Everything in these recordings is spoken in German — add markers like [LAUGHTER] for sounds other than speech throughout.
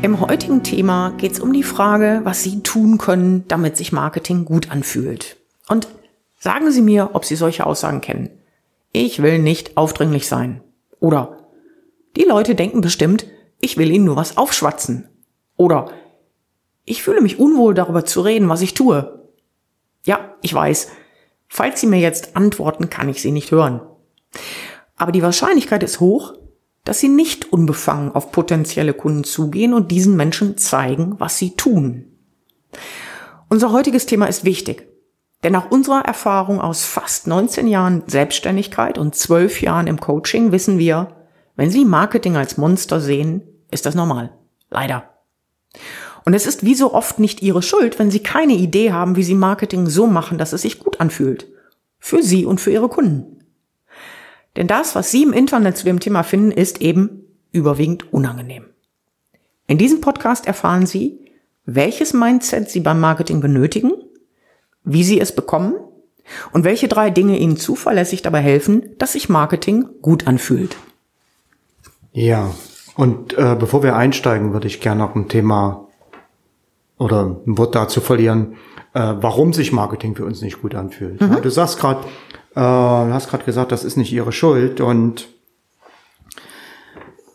Im heutigen Thema geht es um die Frage, was Sie tun können, damit sich Marketing gut anfühlt. Und sagen Sie mir, ob Sie solche Aussagen kennen. Ich will nicht aufdringlich sein. Oder die Leute denken bestimmt, ich will ihnen nur was aufschwatzen. Oder ich fühle mich unwohl darüber zu reden, was ich tue. Ja, ich weiß. Falls Sie mir jetzt antworten, kann ich Sie nicht hören. Aber die Wahrscheinlichkeit ist hoch, dass sie nicht unbefangen auf potenzielle Kunden zugehen und diesen Menschen zeigen, was sie tun. Unser heutiges Thema ist wichtig, denn nach unserer Erfahrung aus fast 19 Jahren Selbstständigkeit und 12 Jahren im Coaching wissen wir, wenn Sie Marketing als Monster sehen, ist das normal. Leider. Und es ist wie so oft nicht Ihre Schuld, wenn Sie keine Idee haben, wie Sie Marketing so machen, dass es sich gut anfühlt. Für Sie und für Ihre Kunden. Denn das, was Sie im Internet zu dem Thema finden, ist eben überwiegend unangenehm. In diesem Podcast erfahren Sie, welches Mindset Sie beim Marketing benötigen, wie Sie es bekommen und welche drei Dinge Ihnen zuverlässig dabei helfen, dass sich Marketing gut anfühlt. Ja, und äh, bevor wir einsteigen, würde ich gerne noch ein Thema oder ein Wort dazu verlieren, äh, warum sich Marketing für uns nicht gut anfühlt. Mhm. Ja, du sagst gerade, äh, du hast gerade gesagt, das ist nicht ihre Schuld und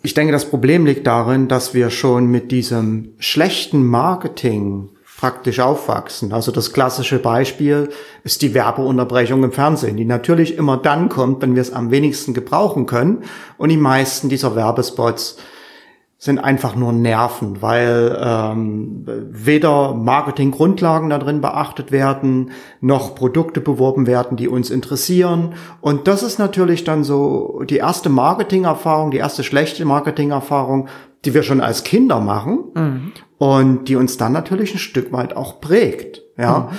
ich denke, das Problem liegt darin, dass wir schon mit diesem schlechten Marketing praktisch aufwachsen. Also das klassische Beispiel ist die Werbeunterbrechung im Fernsehen, die natürlich immer dann kommt, wenn wir es am wenigsten gebrauchen können. Und die meisten dieser Werbespots sind einfach nur Nerven, weil ähm, weder Marketinggrundlagen da drin beachtet werden, noch Produkte beworben werden, die uns interessieren. Und das ist natürlich dann so die erste Marketingerfahrung, die erste schlechte Marketingerfahrung, die wir schon als Kinder machen mhm. und die uns dann natürlich ein Stück weit auch prägt. Ja,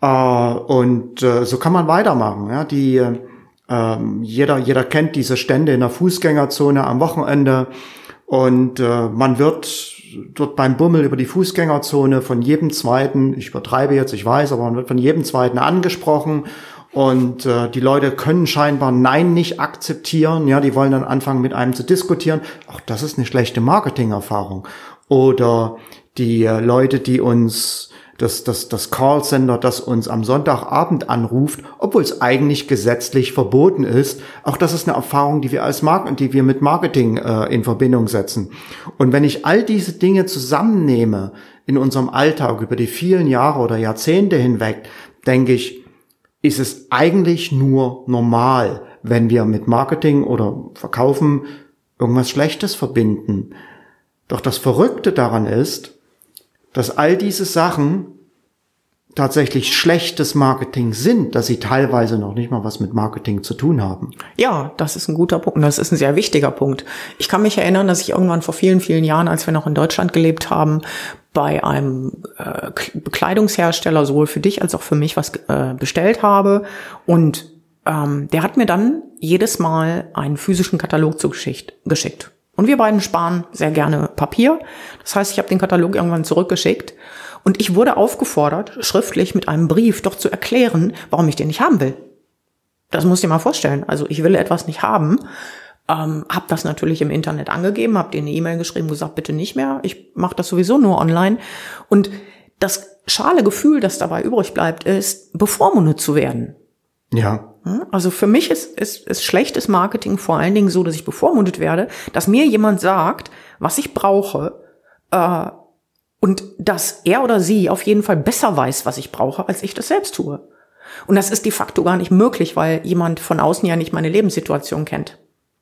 mhm. äh, und äh, so kann man weitermachen. Ja, die äh, jeder jeder kennt diese Stände in der Fußgängerzone am Wochenende und äh, man wird dort beim Bummel über die Fußgängerzone von jedem zweiten, ich übertreibe jetzt, ich weiß, aber man wird von jedem zweiten angesprochen und äh, die Leute können scheinbar Nein nicht akzeptieren. Ja, die wollen dann anfangen mit einem zu diskutieren. Auch das ist eine schlechte Marketingerfahrung. Oder die äh, Leute, die uns das, das, das Callcenter, das uns am Sonntagabend anruft, obwohl es eigentlich gesetzlich verboten ist. Auch das ist eine Erfahrung, die wir als Marken, die wir mit Marketing äh, in Verbindung setzen. Und wenn ich all diese Dinge zusammennehme in unserem Alltag über die vielen Jahre oder Jahrzehnte hinweg, denke ich, ist es eigentlich nur normal, wenn wir mit Marketing oder Verkaufen irgendwas Schlechtes verbinden. Doch das Verrückte daran ist, dass all diese Sachen tatsächlich schlechtes Marketing sind, dass sie teilweise noch nicht mal was mit Marketing zu tun haben. Ja, das ist ein guter Punkt. Das ist ein sehr wichtiger Punkt. Ich kann mich erinnern, dass ich irgendwann vor vielen, vielen Jahren, als wir noch in Deutschland gelebt haben, bei einem äh, Bekleidungshersteller sowohl für dich als auch für mich was äh, bestellt habe. Und ähm, der hat mir dann jedes Mal einen physischen Katalog zugeschickt. Geschickt. Und wir beiden sparen sehr gerne Papier. Das heißt, ich habe den Katalog irgendwann zurückgeschickt und ich wurde aufgefordert, schriftlich mit einem Brief doch zu erklären, warum ich den nicht haben will. Das muss ich dir mal vorstellen. Also ich will etwas nicht haben, ähm, habe das natürlich im Internet angegeben, habe denen eine E-Mail geschrieben, gesagt, bitte nicht mehr. Ich mache das sowieso nur online. Und das schale Gefühl, das dabei übrig bleibt, ist, bevormundet zu werden. Ja. Hm? Also für mich ist, ist, ist schlechtes Marketing vor allen Dingen so, dass ich bevormundet werde, dass mir jemand sagt, was ich brauche, äh, und dass er oder sie auf jeden Fall besser weiß, was ich brauche, als ich das selbst tue. Und das ist de facto gar nicht möglich, weil jemand von außen ja nicht meine Lebenssituation kennt.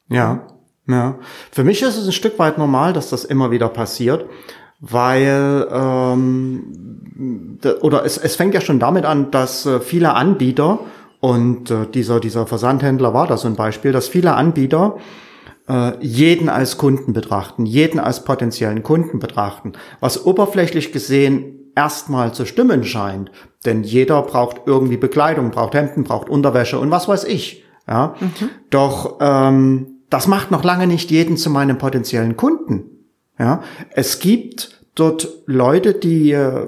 Ja, ja. Für mich ist es ein Stück weit normal, dass das immer wieder passiert, weil ähm, oder es, es fängt ja schon damit an, dass äh, viele Anbieter und äh, dieser, dieser Versandhändler war das so ein Beispiel, dass viele Anbieter äh, jeden als Kunden betrachten, jeden als potenziellen Kunden betrachten, was oberflächlich gesehen erstmal zu stimmen scheint. Denn jeder braucht irgendwie Bekleidung, braucht Hemden, braucht Unterwäsche und was weiß ich. Ja? Mhm. Doch ähm, das macht noch lange nicht jeden zu meinem potenziellen Kunden. Ja? Es gibt dort Leute, die äh,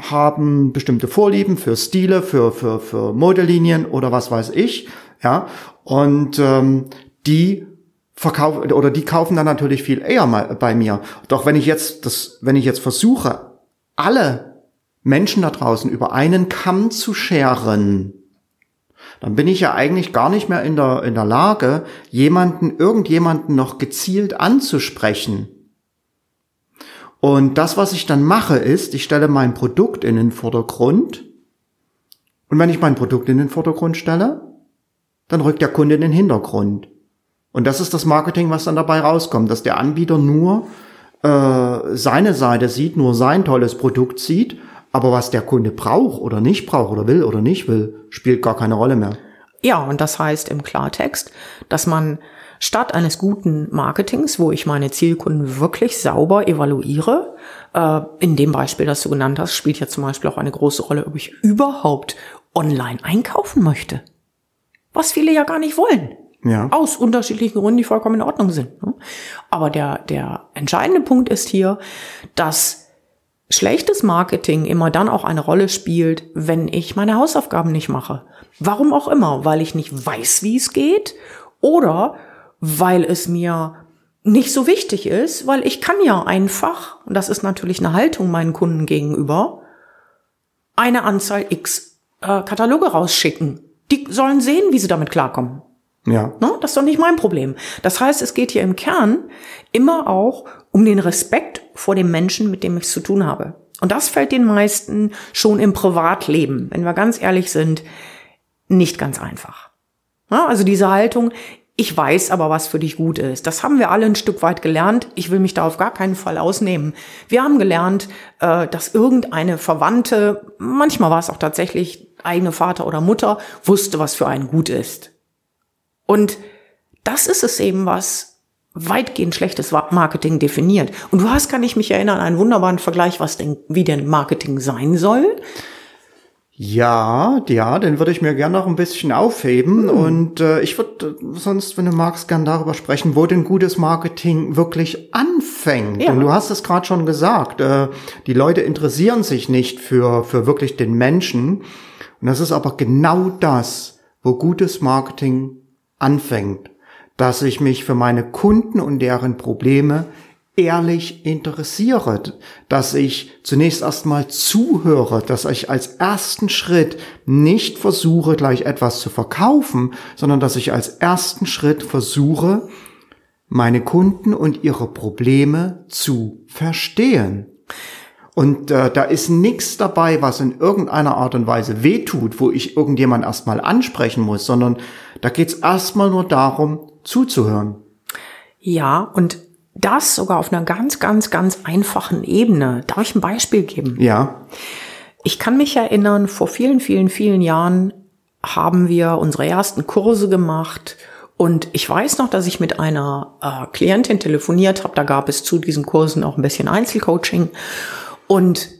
haben bestimmte Vorlieben für Stile, für, für, für Modelinien oder was weiß ich. Ja? Und ähm, die verkaufen oder die kaufen dann natürlich viel eher mal bei mir. Doch wenn ich jetzt das, wenn ich jetzt versuche, alle Menschen da draußen über einen Kamm zu scheren, dann bin ich ja eigentlich gar nicht mehr in der, in der Lage, jemanden, irgendjemanden noch gezielt anzusprechen. Und das, was ich dann mache, ist, ich stelle mein Produkt in den Vordergrund. Und wenn ich mein Produkt in den Vordergrund stelle, dann rückt der Kunde in den Hintergrund. Und das ist das Marketing, was dann dabei rauskommt, dass der Anbieter nur äh, seine Seite sieht, nur sein tolles Produkt sieht, aber was der Kunde braucht oder nicht braucht oder will oder nicht will, spielt gar keine Rolle mehr. Ja, und das heißt im Klartext, dass man statt eines guten Marketings, wo ich meine Zielkunden wirklich sauber evaluiere, äh, in dem Beispiel, das du genannt hast, spielt ja zum Beispiel auch eine große Rolle, ob ich überhaupt online einkaufen möchte. Was viele ja gar nicht wollen. Ja. Aus unterschiedlichen Gründen, die vollkommen in Ordnung sind. Ne? Aber der, der entscheidende Punkt ist hier, dass schlechtes Marketing immer dann auch eine Rolle spielt, wenn ich meine Hausaufgaben nicht mache. Warum auch immer, weil ich nicht weiß, wie es geht oder weil es mir nicht so wichtig ist, weil ich kann ja einfach, und das ist natürlich eine Haltung meinen Kunden gegenüber, eine Anzahl X äh, Kataloge rausschicken. Die sollen sehen, wie sie damit klarkommen. Ja. Ne? Das ist doch nicht mein Problem. Das heißt, es geht hier im Kern immer auch um den Respekt vor dem Menschen, mit dem ich es zu tun habe. Und das fällt den meisten schon im Privatleben, wenn wir ganz ehrlich sind, nicht ganz einfach. Ja, also diese Haltung, ich weiß aber, was für dich gut ist. Das haben wir alle ein Stück weit gelernt. Ich will mich da auf gar keinen Fall ausnehmen. Wir haben gelernt, äh, dass irgendeine Verwandte, manchmal war es auch tatsächlich eigene Vater oder Mutter, wusste, was für einen gut ist. Und das ist es eben, was weitgehend schlechtes Marketing definiert. Und du hast, kann ich mich erinnern, einen wunderbaren Vergleich, was denn, wie denn Marketing sein soll. Ja, ja, den würde ich mir gerne noch ein bisschen aufheben. Hm. Und äh, ich würde sonst, wenn du magst, gern darüber sprechen, wo denn gutes Marketing wirklich anfängt. Ja. Und du hast es gerade schon gesagt, äh, die Leute interessieren sich nicht für, für wirklich den Menschen. Und das ist aber genau das, wo gutes Marketing anfängt, dass ich mich für meine Kunden und deren Probleme ehrlich interessiere, dass ich zunächst erstmal zuhöre, dass ich als ersten Schritt nicht versuche, gleich etwas zu verkaufen, sondern dass ich als ersten Schritt versuche, meine Kunden und ihre Probleme zu verstehen. Und äh, da ist nichts dabei, was in irgendeiner Art und Weise wehtut, wo ich irgendjemand erstmal ansprechen muss, sondern da geht's erstmal nur darum, zuzuhören. Ja, und das sogar auf einer ganz, ganz, ganz einfachen Ebene. Darf ich ein Beispiel geben? Ja. Ich kann mich erinnern, vor vielen, vielen, vielen Jahren haben wir unsere ersten Kurse gemacht und ich weiß noch, dass ich mit einer äh, Klientin telefoniert habe. Da gab es zu diesen Kursen auch ein bisschen Einzelcoaching. Und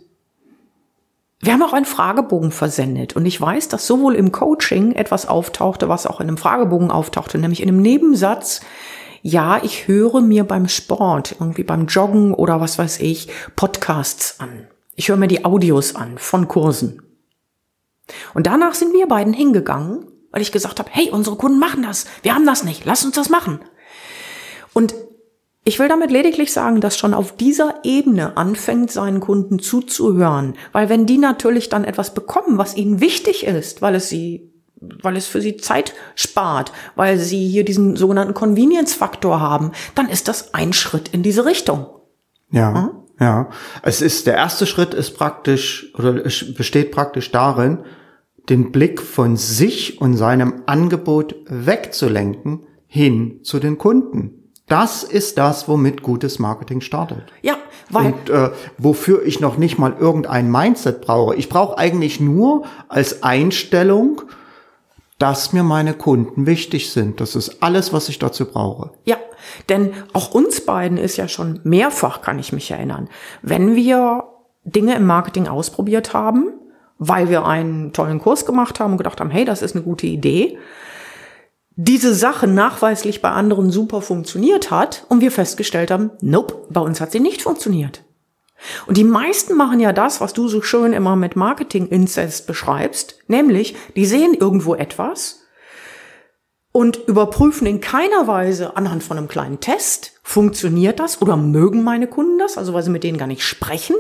wir haben auch einen Fragebogen versendet. Und ich weiß, dass sowohl im Coaching etwas auftauchte, was auch in einem Fragebogen auftauchte, nämlich in einem Nebensatz, ja, ich höre mir beim Sport, irgendwie beim Joggen oder was weiß ich, Podcasts an. Ich höre mir die Audios an von Kursen. Und danach sind wir beiden hingegangen, weil ich gesagt habe, hey, unsere Kunden machen das. Wir haben das nicht. Lass uns das machen. Und ich will damit lediglich sagen, dass schon auf dieser Ebene anfängt, seinen Kunden zuzuhören. Weil wenn die natürlich dann etwas bekommen, was ihnen wichtig ist, weil es sie weil es für sie Zeit spart, weil sie hier diesen sogenannten Convenience-Faktor haben, dann ist das ein Schritt in diese Richtung. Ja, hm? ja. Es ist, der erste Schritt ist praktisch, oder es besteht praktisch darin, den Blick von sich und seinem Angebot wegzulenken hin zu den Kunden. Das ist das, womit gutes Marketing startet. Ja, weil und äh, wofür ich noch nicht mal irgendein Mindset brauche. Ich brauche eigentlich nur als Einstellung dass mir meine Kunden wichtig sind. Das ist alles, was ich dazu brauche. Ja, denn auch uns beiden ist ja schon mehrfach, kann ich mich erinnern, wenn wir Dinge im Marketing ausprobiert haben, weil wir einen tollen Kurs gemacht haben und gedacht haben, hey, das ist eine gute Idee, diese Sache nachweislich bei anderen super funktioniert hat und wir festgestellt haben, nope, bei uns hat sie nicht funktioniert. Und die meisten machen ja das, was du so schön immer mit Marketing-Inzest beschreibst, nämlich, die sehen irgendwo etwas und überprüfen in keiner Weise anhand von einem kleinen Test, funktioniert das oder mögen meine Kunden das, also weil sie mit denen gar nicht sprechen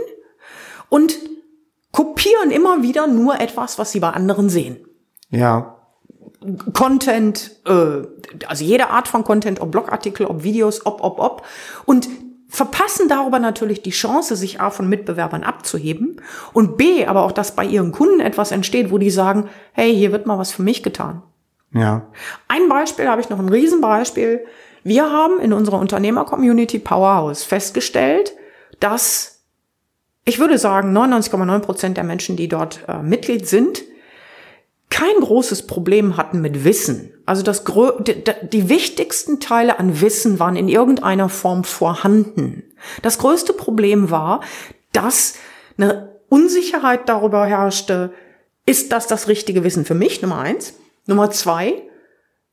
und kopieren immer wieder nur etwas, was sie bei anderen sehen. Ja. Content, äh, also jede Art von Content, ob Blogartikel, ob Videos, ob, ob, ob. Und verpassen darüber natürlich die Chance, sich A von Mitbewerbern abzuheben und B, aber auch, dass bei ihren Kunden etwas entsteht, wo die sagen, hey, hier wird mal was für mich getan. Ja. Ein Beispiel habe ich noch, ein Riesenbeispiel. Wir haben in unserer Unternehmer-Community Powerhouse festgestellt, dass ich würde sagen, 99,9 Prozent der Menschen, die dort äh, Mitglied sind, kein großes Problem hatten mit Wissen. Also das die, wichtigsten Teile an Wissen waren in irgendeiner Form vorhanden. Das größte Problem war, dass eine Unsicherheit darüber herrschte, ist das das richtige Wissen für mich? Nummer eins. Nummer zwei,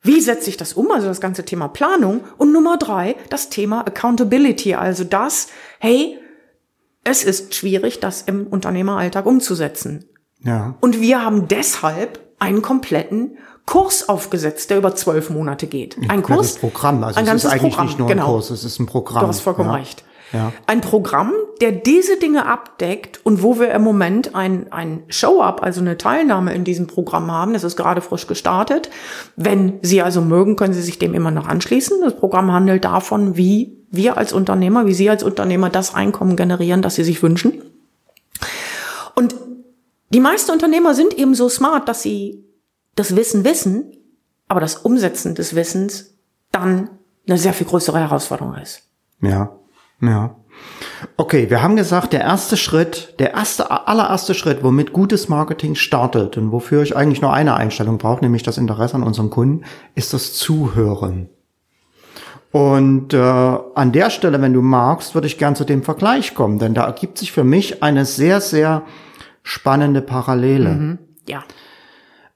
wie setze ich das um? Also das ganze Thema Planung. Und Nummer drei, das Thema Accountability. Also das, hey, es ist schwierig, das im Unternehmeralltag umzusetzen. Ja. Und wir haben deshalb einen kompletten Kurs aufgesetzt, der über zwölf Monate geht. Ein, ein Kurs. Programm, also ein es ist eigentlich Programm, nicht nur genau. ein Kurs, es ist ein Programm. Du hast vollkommen ja. recht. Ja. Ein Programm, der diese Dinge abdeckt und wo wir im Moment ein, ein Show-up, also eine Teilnahme in diesem Programm haben. Das ist gerade frisch gestartet. Wenn Sie also mögen, können Sie sich dem immer noch anschließen. Das Programm handelt davon, wie wir als Unternehmer, wie Sie als Unternehmer das Einkommen generieren, das Sie sich wünschen. Und die meisten Unternehmer sind eben so smart, dass sie das Wissen wissen, aber das Umsetzen des Wissens dann eine sehr viel größere Herausforderung ist. Ja, ja. Okay, wir haben gesagt, der erste Schritt, der erste, allererste Schritt, womit gutes Marketing startet und wofür ich eigentlich nur eine Einstellung brauche, nämlich das Interesse an unserem Kunden, ist das Zuhören. Und äh, an der Stelle, wenn du magst, würde ich gern zu dem Vergleich kommen, denn da ergibt sich für mich eine sehr, sehr spannende Parallele. Mhm. Ja.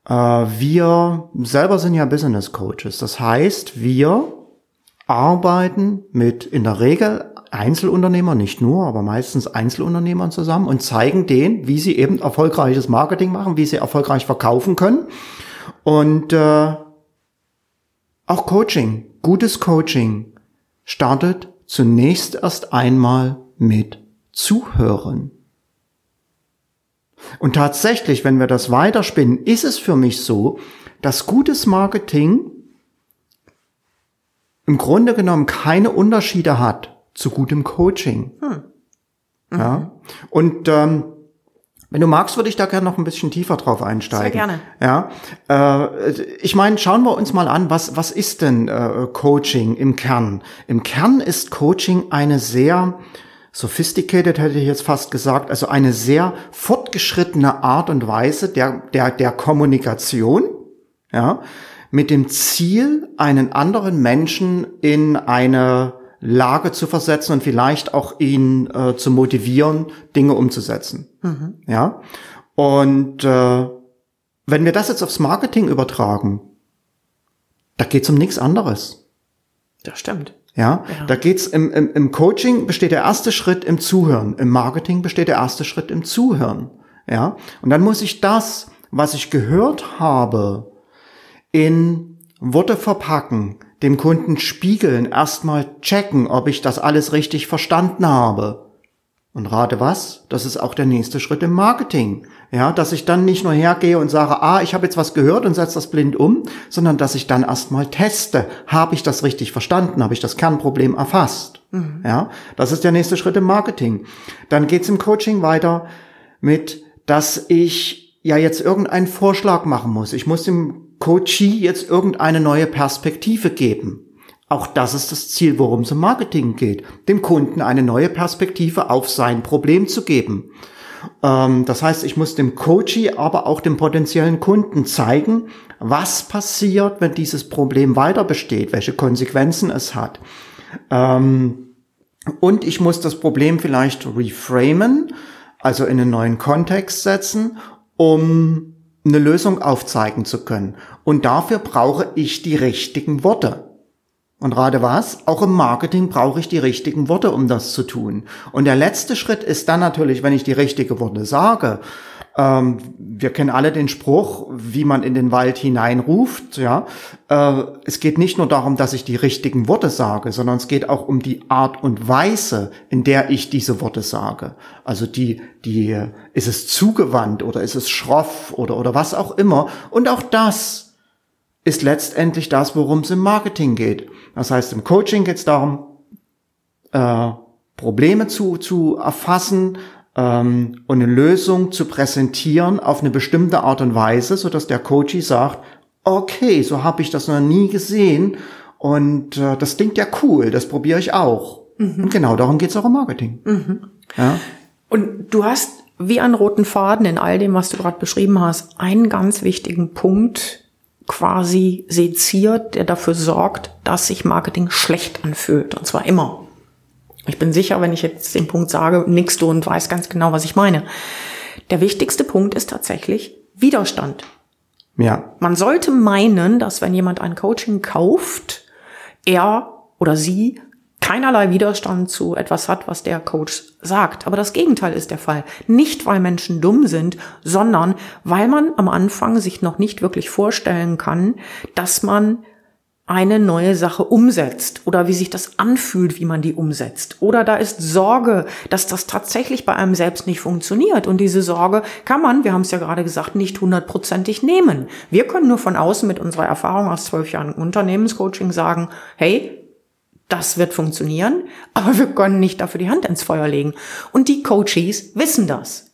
Äh, wir selber sind ja Business Coaches. Das heißt, wir arbeiten mit in der Regel Einzelunternehmern, nicht nur, aber meistens Einzelunternehmern zusammen und zeigen denen, wie sie eben erfolgreiches Marketing machen, wie sie erfolgreich verkaufen können. Und äh, auch Coaching, gutes Coaching startet zunächst erst einmal mit Zuhören. Und tatsächlich, wenn wir das weiterspinnen, ist es für mich so, dass gutes Marketing im Grunde genommen keine Unterschiede hat zu gutem Coaching. Hm. Mhm. Ja. Und ähm, wenn du magst, würde ich da gerne noch ein bisschen tiefer drauf einsteigen. Sehr gerne. Ja, äh, ich meine, schauen wir uns mal an, was was ist denn äh, Coaching im Kern? Im Kern ist Coaching eine sehr sophisticated hätte ich jetzt fast gesagt, also eine sehr fortgeschrittene Art und Weise der der der Kommunikation, ja, mit dem Ziel, einen anderen Menschen in eine Lage zu versetzen und vielleicht auch ihn äh, zu motivieren, Dinge umzusetzen. Mhm. Ja. Und äh, wenn wir das jetzt aufs Marketing übertragen, da geht's um nichts anderes. Das stimmt. Ja, ja. da geht's im, im, im Coaching besteht der erste Schritt im Zuhören, im Marketing besteht der erste Schritt im Zuhören. Ja, und dann muss ich das, was ich gehört habe, in Worte verpacken, dem Kunden spiegeln, erstmal checken, ob ich das alles richtig verstanden habe. Und rate was? Das ist auch der nächste Schritt im Marketing. Ja, dass ich dann nicht nur hergehe und sage, ah, ich habe jetzt was gehört und setze das blind um, sondern dass ich dann erstmal teste. Habe ich das richtig verstanden? Habe ich das Kernproblem erfasst? Mhm. Ja, das ist der nächste Schritt im Marketing. Dann geht's im Coaching weiter mit, dass ich ja jetzt irgendeinen Vorschlag machen muss. Ich muss dem Coachee jetzt irgendeine neue Perspektive geben. Auch das ist das Ziel, worum es im Marketing geht, dem Kunden eine neue Perspektive auf sein Problem zu geben. Ähm, das heißt, ich muss dem Coachie, aber auch dem potenziellen Kunden zeigen, was passiert, wenn dieses Problem weiter besteht, welche Konsequenzen es hat. Ähm, und ich muss das Problem vielleicht reframen, also in einen neuen Kontext setzen, um eine Lösung aufzeigen zu können. Und dafür brauche ich die richtigen Worte. Und gerade was? Auch im Marketing brauche ich die richtigen Worte, um das zu tun. Und der letzte Schritt ist dann natürlich, wenn ich die richtigen Worte sage. Ähm, wir kennen alle den Spruch, wie man in den Wald hineinruft. Ja, äh, es geht nicht nur darum, dass ich die richtigen Worte sage, sondern es geht auch um die Art und Weise, in der ich diese Worte sage. Also die, die, ist es zugewandt oder ist es schroff oder oder was auch immer. Und auch das ist letztendlich das, worum es im Marketing geht. Das heißt, im Coaching geht es darum, äh, Probleme zu, zu erfassen ähm, und eine Lösung zu präsentieren auf eine bestimmte Art und Weise, so dass der Coachie sagt, okay, so habe ich das noch nie gesehen und äh, das klingt ja cool, das probiere ich auch. Mhm. Und genau darum geht es auch im Marketing. Mhm. Ja? Und du hast wie einen roten Faden in all dem, was du gerade beschrieben hast, einen ganz wichtigen Punkt quasi seziert, der dafür sorgt, dass sich Marketing schlecht anfühlt. Und zwar immer. Ich bin sicher, wenn ich jetzt den Punkt sage, nickst du und weißt ganz genau, was ich meine. Der wichtigste Punkt ist tatsächlich Widerstand. Ja. Man sollte meinen, dass wenn jemand ein Coaching kauft, er oder sie keinerlei Widerstand zu etwas hat, was der Coach sagt. Aber das Gegenteil ist der Fall. Nicht, weil Menschen dumm sind, sondern weil man am Anfang sich noch nicht wirklich vorstellen kann, dass man eine neue Sache umsetzt oder wie sich das anfühlt, wie man die umsetzt. Oder da ist Sorge, dass das tatsächlich bei einem selbst nicht funktioniert. Und diese Sorge kann man, wir haben es ja gerade gesagt, nicht hundertprozentig nehmen. Wir können nur von außen mit unserer Erfahrung aus zwölf Jahren Unternehmenscoaching sagen, hey, das wird funktionieren, aber wir können nicht dafür die Hand ins Feuer legen. Und die Coaches wissen das.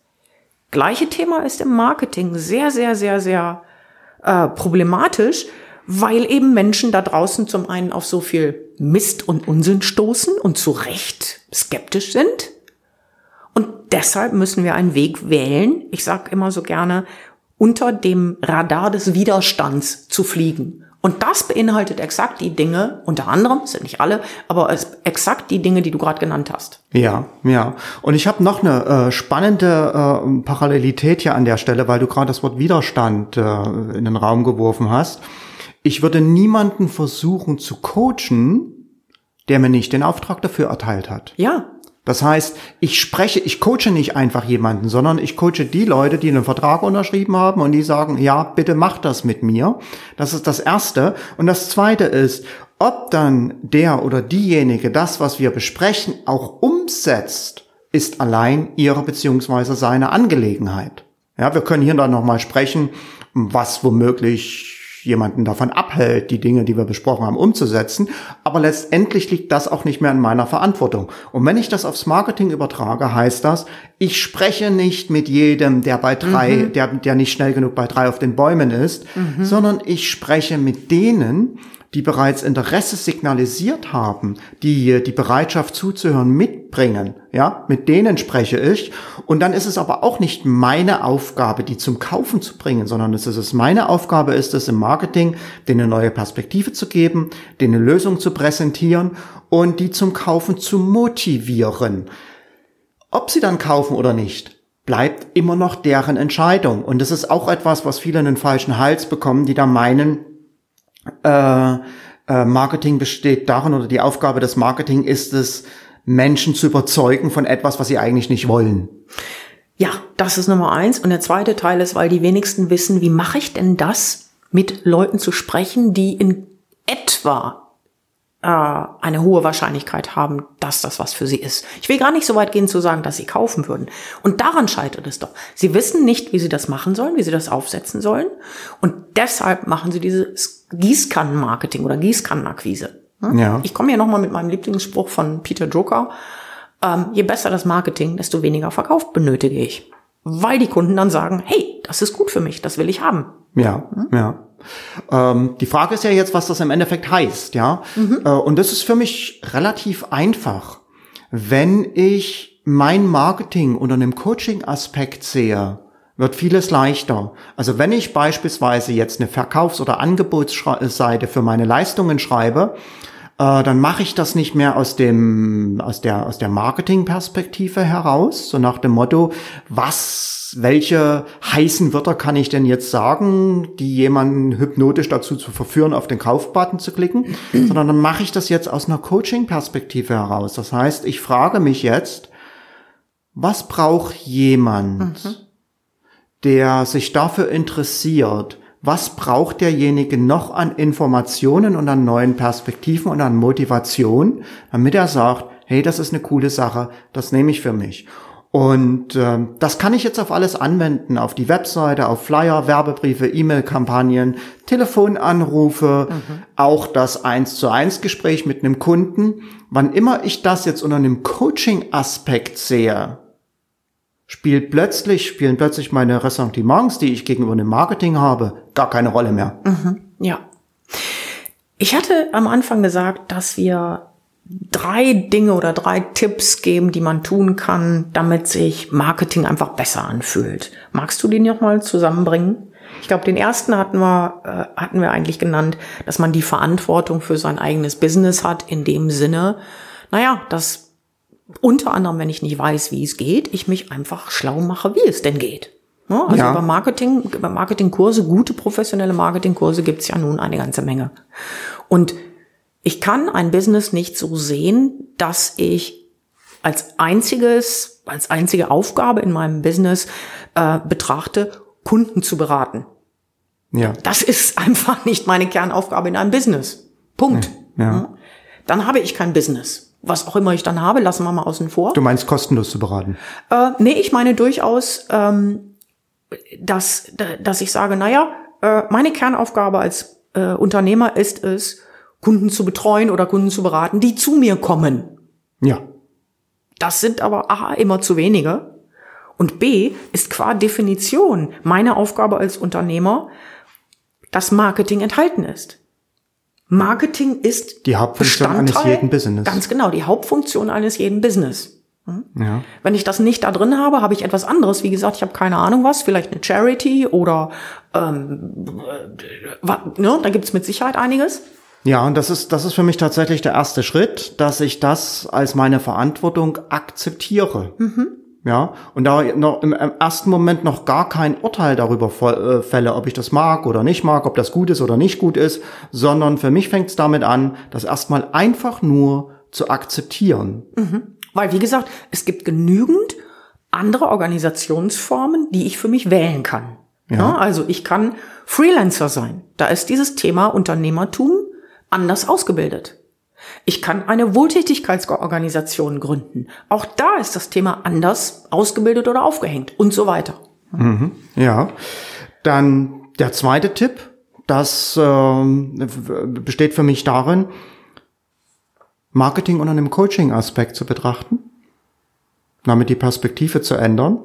Gleiche Thema ist im Marketing sehr, sehr, sehr, sehr äh, problematisch, weil eben Menschen da draußen zum einen auf so viel Mist und Unsinn stoßen und zu Recht skeptisch sind. Und deshalb müssen wir einen Weg wählen, ich sage immer so gerne, unter dem Radar des Widerstands zu fliegen. Und das beinhaltet exakt die Dinge, unter anderem, sind nicht alle, aber es exakt die Dinge, die du gerade genannt hast. Ja, ja. Und ich habe noch eine äh, spannende äh, Parallelität hier an der Stelle, weil du gerade das Wort Widerstand äh, in den Raum geworfen hast. Ich würde niemanden versuchen zu coachen, der mir nicht den Auftrag dafür erteilt hat. Ja, das heißt, ich spreche, ich coache nicht einfach jemanden, sondern ich coache die Leute, die einen Vertrag unterschrieben haben und die sagen, ja, bitte mach das mit mir. Das ist das Erste. Und das Zweite ist, ob dann der oder diejenige das, was wir besprechen, auch umsetzt, ist allein ihre beziehungsweise seine Angelegenheit. Ja, wir können hier dann nochmal sprechen, was womöglich jemanden davon abhält, die Dinge, die wir besprochen haben, umzusetzen. Aber letztendlich liegt das auch nicht mehr in meiner Verantwortung. Und wenn ich das aufs Marketing übertrage, heißt das, ich spreche nicht mit jedem, der bei drei, mhm. der, der nicht schnell genug bei drei auf den Bäumen ist, mhm. sondern ich spreche mit denen, die bereits Interesse signalisiert haben, die die Bereitschaft zuzuhören mitbringen, ja, mit denen spreche ich. Und dann ist es aber auch nicht meine Aufgabe, die zum Kaufen zu bringen, sondern es ist meine Aufgabe ist es im Marketing, denen eine neue Perspektive zu geben, denen eine Lösung zu präsentieren und die zum Kaufen zu motivieren. Ob sie dann kaufen oder nicht, bleibt immer noch deren Entscheidung. Und das ist auch etwas, was viele in den falschen Hals bekommen, die da meinen, äh, äh, Marketing besteht darin oder die Aufgabe des Marketing ist es, Menschen zu überzeugen von etwas, was sie eigentlich nicht wollen. Ja, das ist Nummer eins. Und der zweite Teil ist, weil die wenigsten wissen, wie mache ich denn das, mit Leuten zu sprechen, die in etwa äh, eine hohe Wahrscheinlichkeit haben, dass das was für sie ist. Ich will gar nicht so weit gehen zu sagen, dass sie kaufen würden. Und daran scheitert es doch. Sie wissen nicht, wie sie das machen sollen, wie sie das aufsetzen sollen. Und deshalb machen sie dieses Gießkannenmarketing oder Gießkannenakquise. Hm? Ja. Ich komme hier nochmal mit meinem Lieblingsspruch von Peter Drucker. Ähm, je besser das Marketing, desto weniger Verkauf benötige ich. Weil die Kunden dann sagen, hey, das ist gut für mich, das will ich haben. Ja, hm? ja. Ähm, die Frage ist ja jetzt, was das im Endeffekt heißt, ja. Mhm. Äh, und das ist für mich relativ einfach. Wenn ich mein Marketing unter einem Coaching-Aspekt sehe, wird vieles leichter. Also wenn ich beispielsweise jetzt eine Verkaufs- oder Angebotsseite für meine Leistungen schreibe, äh, dann mache ich das nicht mehr aus dem aus der aus der Marketingperspektive heraus, so nach dem Motto, was welche heißen Wörter kann ich denn jetzt sagen, die jemanden hypnotisch dazu zu verführen, auf den Kaufbutton zu klicken, [CLEARS THROAT] sondern dann mache ich das jetzt aus einer Coaching-Perspektive heraus. Das heißt, ich frage mich jetzt, was braucht jemand, mhm. der sich dafür interessiert, was braucht derjenige noch an Informationen und an neuen Perspektiven und an Motivation, damit er sagt, hey, das ist eine coole Sache, das nehme ich für mich. Und äh, das kann ich jetzt auf alles anwenden, auf die Webseite, auf Flyer, Werbebriefe, E-Mail-Kampagnen, Telefonanrufe, mhm. auch das eins zu eins Gespräch mit einem Kunden. Wann immer ich das jetzt unter einem Coaching-Aspekt sehe, spielt plötzlich, spielen plötzlich meine Ressentiments, die ich gegenüber dem Marketing habe, gar keine Rolle mehr. Mhm, ja. Ich hatte am Anfang gesagt, dass wir drei Dinge oder drei Tipps geben, die man tun kann, damit sich Marketing einfach besser anfühlt. Magst du den noch mal zusammenbringen? Ich glaube, den ersten hatten wir, äh, hatten wir eigentlich genannt, dass man die Verantwortung für sein eigenes Business hat, in dem Sinne, naja, dass unter anderem, wenn ich nicht weiß, wie es geht, ich mich einfach schlau mache, wie es denn geht. Ja, also ja. über Marketing, über Marketingkurse, gute professionelle Marketingkurse gibt's ja nun eine ganze Menge. Und ich kann ein Business nicht so sehen, dass ich als einziges, als einzige Aufgabe in meinem Business äh, betrachte, Kunden zu beraten. Ja. Das ist [LAUGHS] einfach nicht meine Kernaufgabe in einem Business. Punkt. Ja. ja. Dann habe ich kein Business was auch immer ich dann habe, lassen wir mal außen vor. Du meinst kostenlos zu beraten? Äh, nee, ich meine durchaus, ähm, dass, dass ich sage, naja, äh, meine Kernaufgabe als äh, Unternehmer ist es, Kunden zu betreuen oder Kunden zu beraten, die zu mir kommen. Ja. Das sind aber A, immer zu wenige. Und B, ist qua Definition meine Aufgabe als Unternehmer, dass Marketing enthalten ist. Marketing ist die Hauptfunktion eines jeden Business. Ganz genau, die Hauptfunktion eines jeden Business. Hm? Ja. Wenn ich das nicht da drin habe, habe ich etwas anderes. Wie gesagt, ich habe keine Ahnung was, vielleicht eine Charity oder ähm, äh, ne, da gibt's mit Sicherheit einiges. Ja, und das ist, das ist für mich tatsächlich der erste Schritt, dass ich das als meine Verantwortung akzeptiere. Mhm. Ja, und da noch im ersten Moment noch gar kein Urteil darüber äh, fälle, ob ich das mag oder nicht mag, ob das gut ist oder nicht gut ist, sondern für mich fängt es damit an, das erstmal einfach nur zu akzeptieren. Mhm. Weil, wie gesagt, es gibt genügend andere Organisationsformen, die ich für mich wählen kann. Ja. ja. also ich kann Freelancer sein. Da ist dieses Thema Unternehmertum anders ausgebildet. Ich kann eine Wohltätigkeitsorganisation gründen. Auch da ist das Thema anders ausgebildet oder aufgehängt und so weiter. Mhm, ja. Dann der zweite Tipp, das ähm, besteht für mich darin, Marketing unter einem Coaching-Aspekt zu betrachten, damit die Perspektive zu ändern.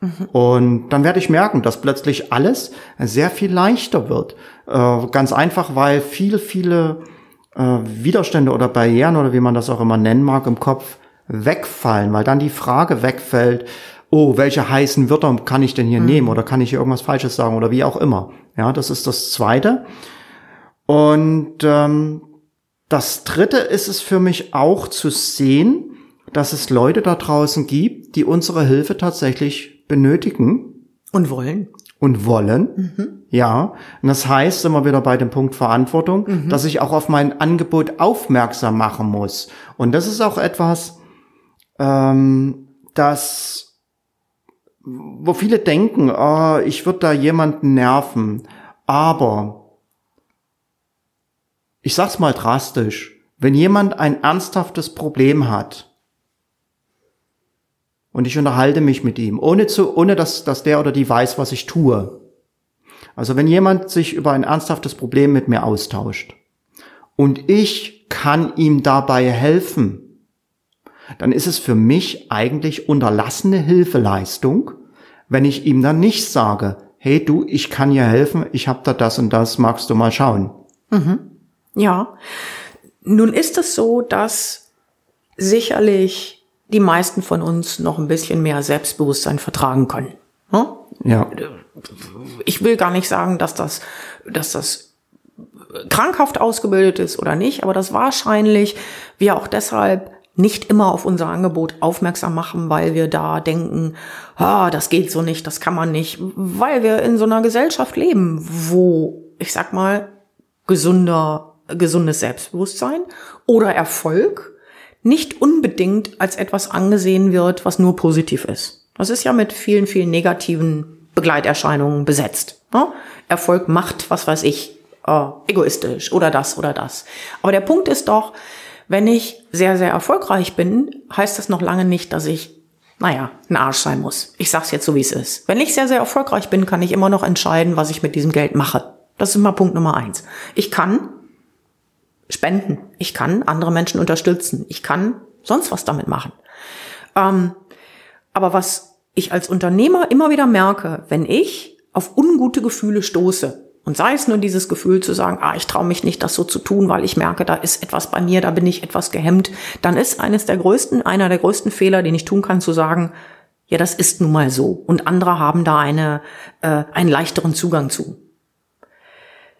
Mhm. Und dann werde ich merken, dass plötzlich alles sehr viel leichter wird. Äh, ganz einfach, weil viele, viele äh, Widerstände oder Barrieren oder wie man das auch immer nennen mag im Kopf wegfallen, weil dann die Frage wegfällt, oh, welche heißen Wörter kann ich denn hier mhm. nehmen oder kann ich hier irgendwas Falsches sagen oder wie auch immer. Ja, das ist das Zweite. Und ähm, das Dritte ist es für mich auch zu sehen, dass es Leute da draußen gibt, die unsere Hilfe tatsächlich benötigen. Und wollen und wollen. Mhm. Ja. Und das heißt, immer wieder bei dem Punkt Verantwortung, mhm. dass ich auch auf mein Angebot aufmerksam machen muss. Und das ist auch etwas, ähm, das, wo viele denken, oh, ich würde da jemanden nerven. Aber ich sag's mal drastisch, wenn jemand ein ernsthaftes Problem hat, und ich unterhalte mich mit ihm, ohne zu, ohne dass, dass der oder die weiß, was ich tue. Also wenn jemand sich über ein ernsthaftes Problem mit mir austauscht und ich kann ihm dabei helfen, dann ist es für mich eigentlich unterlassene Hilfeleistung, wenn ich ihm dann nicht sage, hey du, ich kann dir helfen, ich habe da das und das, magst du mal schauen. Mhm. Ja. Nun ist es so, dass sicherlich die meisten von uns noch ein bisschen mehr Selbstbewusstsein vertragen können. Ne? Ja. Ich will gar nicht sagen, dass das, dass das krankhaft ausgebildet ist oder nicht, aber das wahrscheinlich wir auch deshalb nicht immer auf unser Angebot aufmerksam machen, weil wir da denken, ah, das geht so nicht, das kann man nicht, weil wir in so einer Gesellschaft leben, wo, ich sag mal, gesunder, gesundes Selbstbewusstsein oder Erfolg nicht unbedingt als etwas angesehen wird, was nur positiv ist. Das ist ja mit vielen, vielen negativen Begleiterscheinungen besetzt. Ne? Erfolg macht, was weiß ich, äh, egoistisch oder das oder das. Aber der Punkt ist doch, wenn ich sehr, sehr erfolgreich bin, heißt das noch lange nicht, dass ich, naja, ein Arsch sein muss. Ich sag's jetzt so, wie es ist. Wenn ich sehr, sehr erfolgreich bin, kann ich immer noch entscheiden, was ich mit diesem Geld mache. Das ist mal Punkt Nummer eins. Ich kann spenden. Ich kann andere Menschen unterstützen. Ich kann sonst was damit machen. Ähm, aber was ich als Unternehmer immer wieder merke, wenn ich auf ungute Gefühle stoße, und sei es nur dieses Gefühl zu sagen, ah, ich traue mich nicht, das so zu tun, weil ich merke, da ist etwas bei mir, da bin ich etwas gehemmt, dann ist eines der größten, einer der größten Fehler, den ich tun kann, zu sagen, ja, das ist nun mal so. Und andere haben da eine, äh, einen leichteren Zugang zu.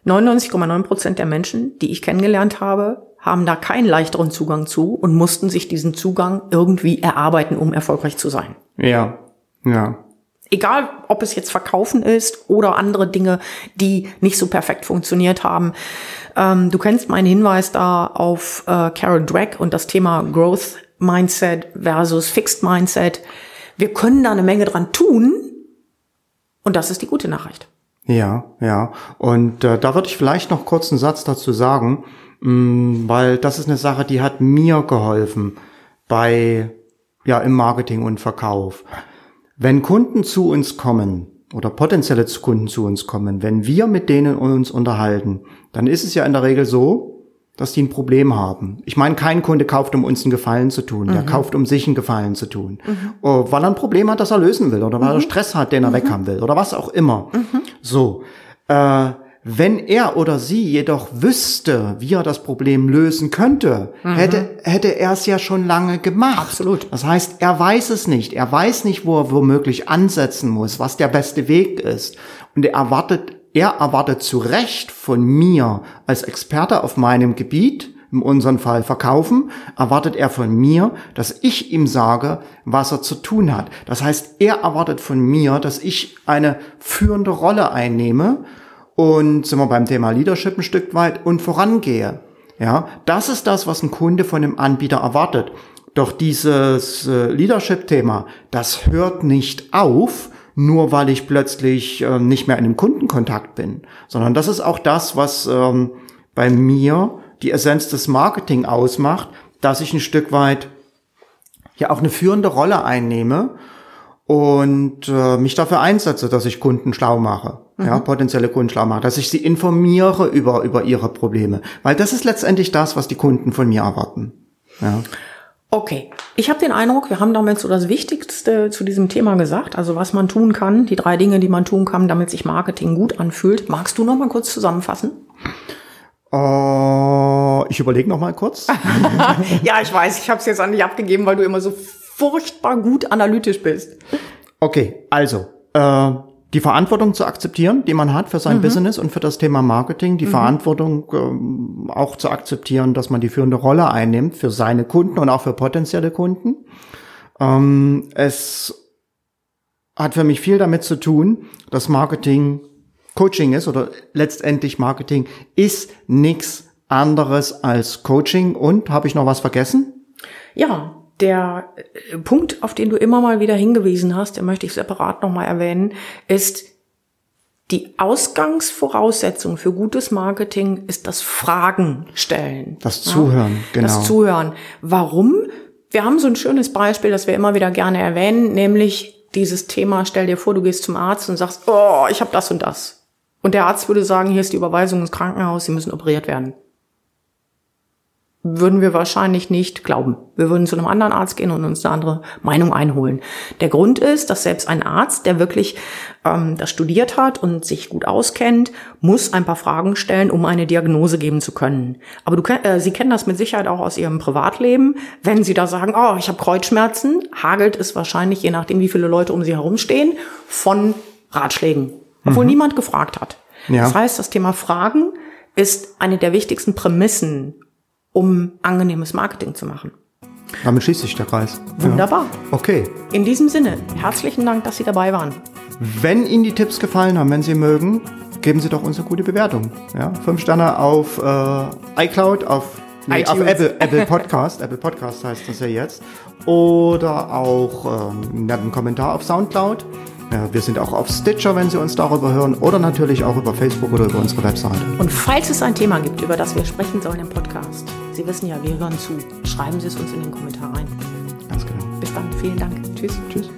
99,9 Prozent der Menschen, die ich kennengelernt habe, haben da keinen leichteren Zugang zu und mussten sich diesen Zugang irgendwie erarbeiten, um erfolgreich zu sein. Ja, ja. Egal, ob es jetzt Verkaufen ist oder andere Dinge, die nicht so perfekt funktioniert haben. Ähm, du kennst meinen Hinweis da auf äh, Carol Drake und das Thema Growth Mindset versus Fixed Mindset. Wir können da eine Menge dran tun und das ist die gute Nachricht. Ja, ja. Und äh, da würde ich vielleicht noch kurz einen Satz dazu sagen, mh, mm, weil das ist eine Sache, die hat mir geholfen bei ja im Marketing und Verkauf. Wenn Kunden zu uns kommen oder potenzielle Kunden zu uns kommen, wenn wir mit denen uns unterhalten, dann ist es ja in der Regel so, dass die ein Problem haben. Ich meine, kein Kunde kauft, um uns einen Gefallen zu tun. Mhm. Der kauft, um sich einen Gefallen zu tun. Mhm. Oh, weil er ein Problem hat, das er lösen will oder weil mhm. er Stress hat, den er mhm. weghaben will oder was auch immer. Mhm. So. Äh, wenn er oder sie jedoch wüsste, wie er das Problem lösen könnte, mhm. hätte, hätte er es ja schon lange gemacht. Absolut. Das heißt, er weiß es nicht. Er weiß nicht, wo er womöglich ansetzen muss, was der beste Weg ist. Und er erwartet er erwartet zu Recht von mir als Experte auf meinem Gebiet, in unserem Fall verkaufen, erwartet er von mir, dass ich ihm sage, was er zu tun hat. Das heißt, er erwartet von mir, dass ich eine führende Rolle einnehme und sind wir beim Thema Leadership ein Stück weit und vorangehe. Ja, das ist das, was ein Kunde von einem Anbieter erwartet. Doch dieses äh, Leadership-Thema, das hört nicht auf, nur weil ich plötzlich äh, nicht mehr in einem Kundenkontakt bin, sondern das ist auch das, was ähm, bei mir die Essenz des Marketing ausmacht, dass ich ein Stück weit ja auch eine führende Rolle einnehme und äh, mich dafür einsetze, dass ich Kunden schlau mache, mhm. ja, potenzielle Kunden schlau mache, dass ich sie informiere über über ihre Probleme, weil das ist letztendlich das, was die Kunden von mir erwarten. Ja. Okay, ich habe den Eindruck, wir haben damit so das Wichtigste zu diesem Thema gesagt, also was man tun kann, die drei Dinge, die man tun kann, damit sich Marketing gut anfühlt. Magst du noch mal kurz zusammenfassen? Uh, ich überlege noch mal kurz. [LAUGHS] ja, ich weiß, ich habe es jetzt an dich abgegeben, weil du immer so furchtbar gut analytisch bist. Okay, also äh, die Verantwortung zu akzeptieren, die man hat für sein mhm. Business und für das Thema Marketing, die mhm. Verantwortung ähm, auch zu akzeptieren, dass man die führende Rolle einnimmt für seine Kunden und auch für potenzielle Kunden. Ähm, es hat für mich viel damit zu tun, dass Marketing Coaching ist oder letztendlich Marketing ist nichts anderes als Coaching. Und habe ich noch was vergessen? Ja, der äh, Punkt, auf den du immer mal wieder hingewiesen hast, den möchte ich separat nochmal erwähnen, ist, die Ausgangsvoraussetzung für gutes Marketing ist das Fragen stellen. Das Zuhören, ja? genau. Das Zuhören. Warum? Wir haben so ein schönes Beispiel, das wir immer wieder gerne erwähnen, nämlich dieses Thema, stell dir vor, du gehst zum Arzt und sagst, oh, ich habe das und das. Und der Arzt würde sagen, hier ist die Überweisung ins Krankenhaus, Sie müssen operiert werden. Würden wir wahrscheinlich nicht glauben. Wir würden zu einem anderen Arzt gehen und uns eine andere Meinung einholen. Der Grund ist, dass selbst ein Arzt, der wirklich ähm, das studiert hat und sich gut auskennt, muss ein paar Fragen stellen, um eine Diagnose geben zu können. Aber du, äh, Sie kennen das mit Sicherheit auch aus Ihrem Privatleben. Wenn Sie da sagen, oh, ich habe Kreuzschmerzen, hagelt es wahrscheinlich, je nachdem, wie viele Leute um Sie herumstehen, von Ratschlägen, obwohl mhm. niemand gefragt hat. Ja. Das heißt, das Thema Fragen ist eine der wichtigsten Prämissen, um angenehmes Marketing zu machen. Damit schließt sich der Kreis. Wunderbar. Ja. Okay. In diesem Sinne, herzlichen Dank, dass Sie dabei waren. Wenn Ihnen die Tipps gefallen haben, wenn Sie mögen, geben Sie doch uns eine gute Bewertung. Ja? Fünf Sterne auf äh, iCloud, auf, nee, auf Apple, Apple Podcast. Apple Podcast heißt das ja jetzt. Oder auch ähm, einen netten Kommentar auf Soundcloud. Ja, wir sind auch auf Stitcher, wenn Sie uns darüber hören, oder natürlich auch über Facebook oder über unsere Webseite. Und falls es ein Thema gibt, über das wir sprechen sollen im Podcast, Sie wissen ja, wir hören zu. Schreiben Sie es uns in den Kommentaren. rein. Ganz genau. Bis dann. Vielen Dank. Tschüss. Tschüss.